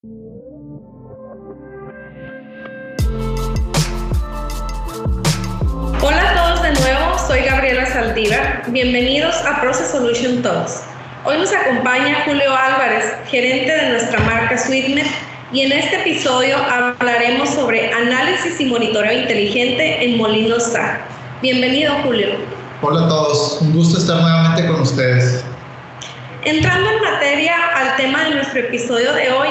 Hola a todos de nuevo, soy Gabriela Saldívar. Bienvenidos a Process Solution Talks. Hoy nos acompaña Julio Álvarez, gerente de nuestra marca Sweetmet, y en este episodio hablaremos sobre análisis y monitoreo inteligente en Molinos SAC. Bienvenido, Julio. Hola a todos, un gusto estar nuevamente con ustedes. Entrando en materia al tema de nuestro episodio de hoy,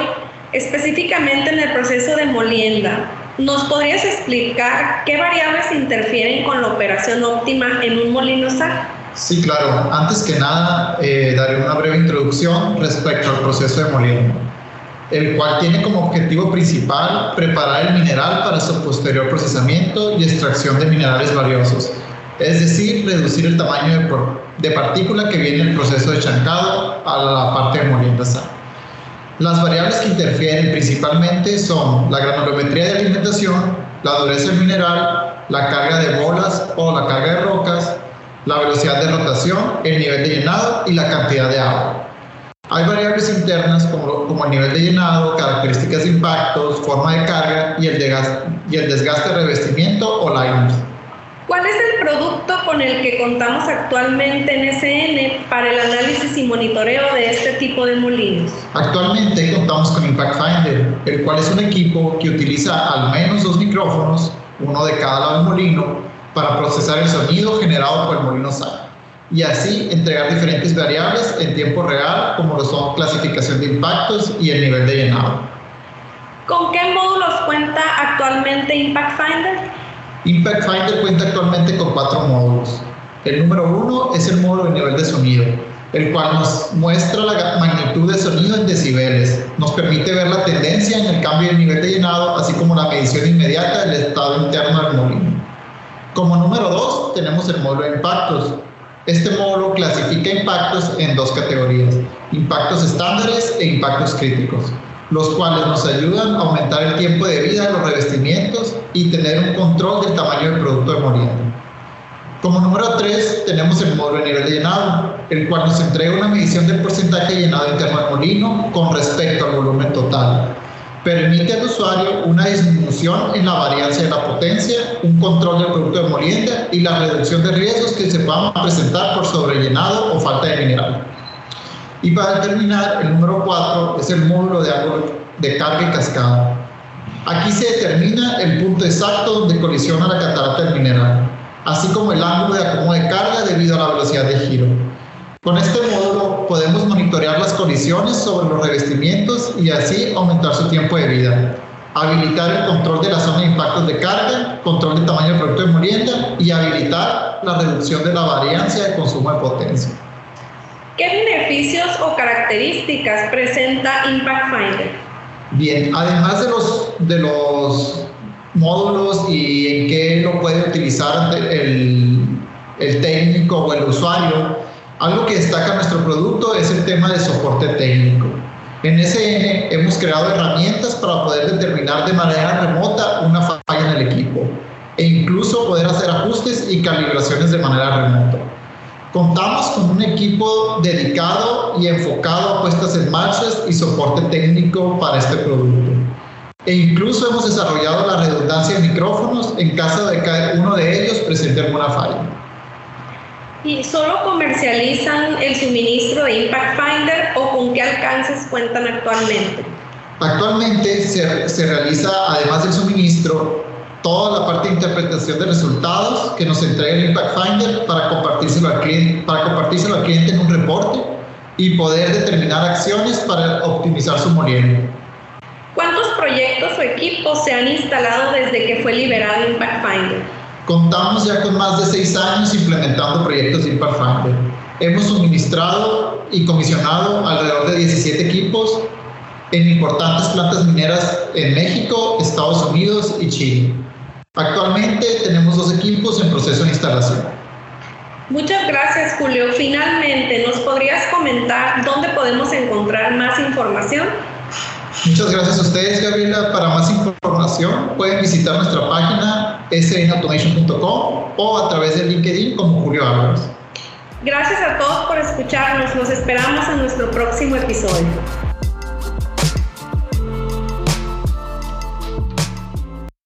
específicamente en el proceso de molienda, ¿nos podrías explicar qué variables interfieren con la operación óptima en un molino SAC? Sí, claro. Antes que nada, eh, daré una breve introducción respecto al proceso de molienda, el cual tiene como objetivo principal preparar el mineral para su posterior procesamiento y extracción de minerales valiosos, es decir, reducir el tamaño de, partícula que viene en el proceso de chancado a la parte de molienda SAC. Las variables que interfieren principalmente son la granulometría de alimentación, la dureza del mineral, la carga de bolas o la carga de rocas, la velocidad de rotación, el nivel de llenado y la cantidad de agua. Hay variables internas como, el nivel de llenado, características de impactos, forma de carga y el, desgaste, y el desgaste de revestimiento o liners. ¿Cuál es el producto con el que contamos actualmente en SN para el análisis y monitoreo de este tipo de molinos? Actualmente contamos con Impact Finder, el cual es un equipo que utiliza al menos dos micrófonos, uno de cada lado del molino, para procesar el sonido generado por el molino SAC y así entregar diferentes variables en tiempo real, como lo son clasificación de impactos y el nivel de llenado. ¿Con qué módulos cuenta actualmente Impact Finder? Impact Finder cuenta actualmente con cuatro módulos. El número uno es el módulo de nivel de sonido, el cual nos muestra la magnitud de sonido en decibeles. Nos permite ver la tendencia en el cambio de nivel de llenado, así como la medición inmediata del estado interno del molino. Como número dos tenemos el módulo de impactos. Este módulo clasifica impactos en dos categorías, impactos estándares e impactos críticos los cuales nos ayudan a aumentar el tiempo de vida de los revestimientos y tener un control del tamaño del producto de molienda. Como número 3 tenemos el módulo de nivel de llenado, el cual nos entrega una medición del porcentaje de llenado interno del molino con respecto al volumen total. Permite al usuario una disminución en la variancia de la potencia, un control del producto de molienda y la reducción de riesgos que se puedan presentar por sobrellenado o falta de mineral. Y para terminar, el número 4 es el módulo de ángulo de carga y cascada. Aquí se determina el punto exacto donde colisiona la catarata del mineral, así como el ángulo de acomodo de carga debido a la velocidad de giro. Con este módulo podemos monitorear las colisiones sobre los revestimientos y así aumentar su tiempo de vida. Habilitar el control de la zona de impactos de carga, control del tamaño del producto de molienda y habilitar la reducción de la variancia de consumo de potencia. ¿Qué beneficios o características presenta Impact Finder? Bien, además de los, de los módulos y en qué lo puede utilizar el, el técnico o el usuario, algo que destaca nuestro producto es el tema de soporte técnico. En SN hemos creado herramientas para poder determinar de manera remota una falla en el equipo e incluso poder hacer ajustes y calibraciones de manera remota. Contamos con un equipo dedicado y enfocado a puestas en marchas y soporte técnico para este producto. E incluso hemos desarrollado la redundancia de micrófonos en caso de que uno de ellos presente alguna falla. ¿Y solo comercializan el suministro de Impact Finder o con qué alcances cuentan actualmente? Actualmente se, se realiza, además del suministro, toda la parte de interpretación de resultados que nos entrega el Impact Finder para compartírselo al cliente, para compartírselo al cliente en un reporte y poder determinar acciones para optimizar su molienda. ¿Cuántos proyectos o equipos se han instalado desde que fue liberado Impact Finder? Contamos ya con más de seis años implementando proyectos de Impact Finder. Hemos suministrado y comisionado alrededor de 17 equipos en importantes plantas mineras en México, Estados Unidos y Chile. Actualmente tenemos dos equipos en proceso de instalación. Muchas gracias, Julio. Finalmente, ¿nos podrías comentar dónde podemos encontrar más información? Muchas gracias a ustedes, Gabriela. Para más información pueden visitar nuestra página snautomation.com o a través de LinkedIn como Julio Álvarez. Gracias a todos por escucharnos. Nos esperamos en nuestro próximo episodio.